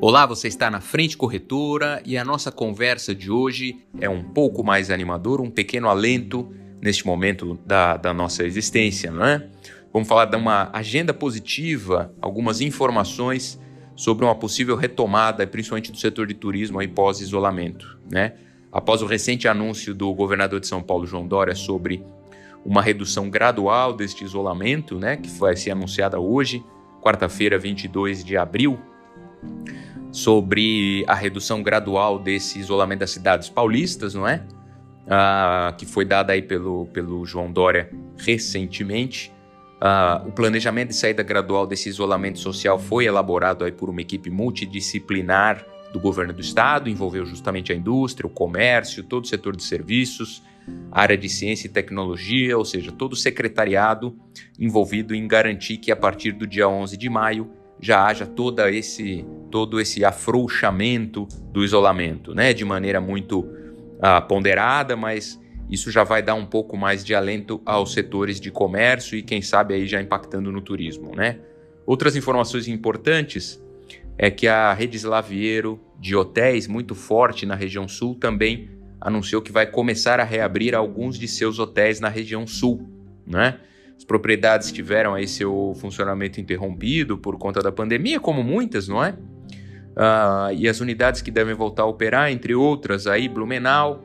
Olá, você está na Frente Corretora e a nossa conversa de hoje é um pouco mais animadora, um pequeno alento neste momento da, da nossa existência, não é? Vamos falar de uma agenda positiva, algumas informações sobre uma possível retomada, principalmente do setor de turismo aí pós-isolamento, né? Após o recente anúncio do governador de São Paulo, João Dória, sobre uma redução gradual deste isolamento, né, que vai ser anunciada hoje, quarta-feira, 22 de abril, sobre a redução gradual desse isolamento das cidades paulistas, não é? Ah, que foi dada aí pelo, pelo João Dória recentemente. Ah, o planejamento de saída gradual desse isolamento social foi elaborado aí por uma equipe multidisciplinar do governo do estado, envolveu justamente a indústria, o comércio, todo o setor de serviços, área de ciência e tecnologia, ou seja, todo o secretariado envolvido em garantir que a partir do dia 11 de maio já haja toda esse, todo esse afrouxamento do isolamento, né? De maneira muito ah, ponderada, mas isso já vai dar um pouco mais de alento aos setores de comércio e quem sabe aí já impactando no turismo, né? Outras informações importantes é que a rede Slaviero de hotéis muito forte na região sul também anunciou que vai começar a reabrir alguns de seus hotéis na região sul, né? As propriedades tiveram aí seu funcionamento interrompido por conta da pandemia, como muitas, não é? Uh, e as unidades que devem voltar a operar, entre outras, aí Blumenau,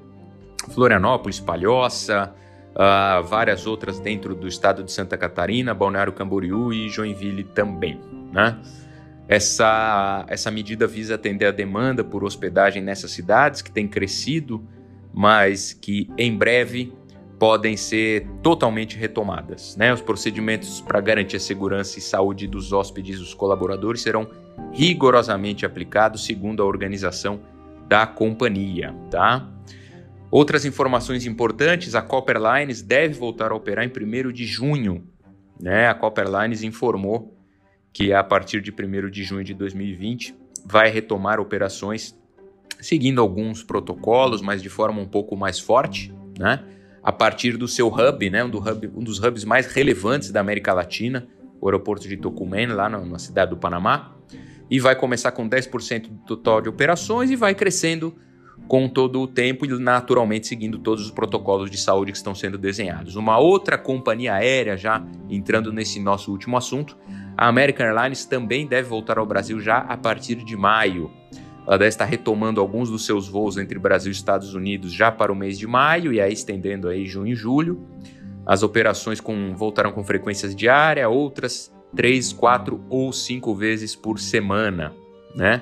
Florianópolis, Palhoça, uh, várias outras dentro do estado de Santa Catarina, Balneário Camboriú e Joinville também, né? Essa, essa medida visa atender a demanda por hospedagem nessas cidades que tem crescido, mas que em breve podem ser totalmente retomadas. Né? Os procedimentos para garantir a segurança e saúde dos hóspedes e dos colaboradores serão rigorosamente aplicados segundo a organização da companhia. Tá? Outras informações importantes: a Copper Lines deve voltar a operar em 1 de junho. Né? A Copper Lines informou que a partir de 1 de junho de 2020 vai retomar operações seguindo alguns protocolos, mas de forma um pouco mais forte. Né? A partir do seu hub, né, um, do hub, um dos hubs mais relevantes da América Latina, o aeroporto de Tocumen, lá na, na cidade do Panamá, e vai começar com 10% do total de operações e vai crescendo com todo o tempo e naturalmente seguindo todos os protocolos de saúde que estão sendo desenhados. Uma outra companhia aérea, já entrando nesse nosso último assunto, a American Airlines também deve voltar ao Brasil já a partir de maio. Ela deve estar retomando alguns dos seus voos entre Brasil e Estados Unidos já para o mês de maio e aí estendendo aí junho e julho. As operações com, voltaram com frequências diárias, outras três, quatro ou cinco vezes por semana, né?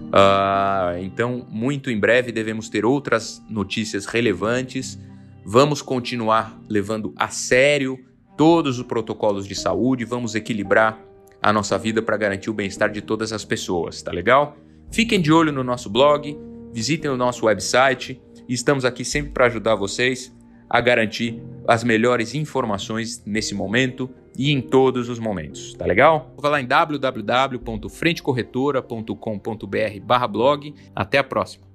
Uh, então, muito em breve devemos ter outras notícias relevantes. Vamos continuar levando a sério todos os protocolos de saúde, vamos equilibrar a nossa vida para garantir o bem-estar de todas as pessoas, tá legal? Fiquem de olho no nosso blog, visitem o nosso website e estamos aqui sempre para ajudar vocês a garantir as melhores informações nesse momento e em todos os momentos, tá legal? Vou lá em www.frentecorretora.com.br/blog. Até a próxima.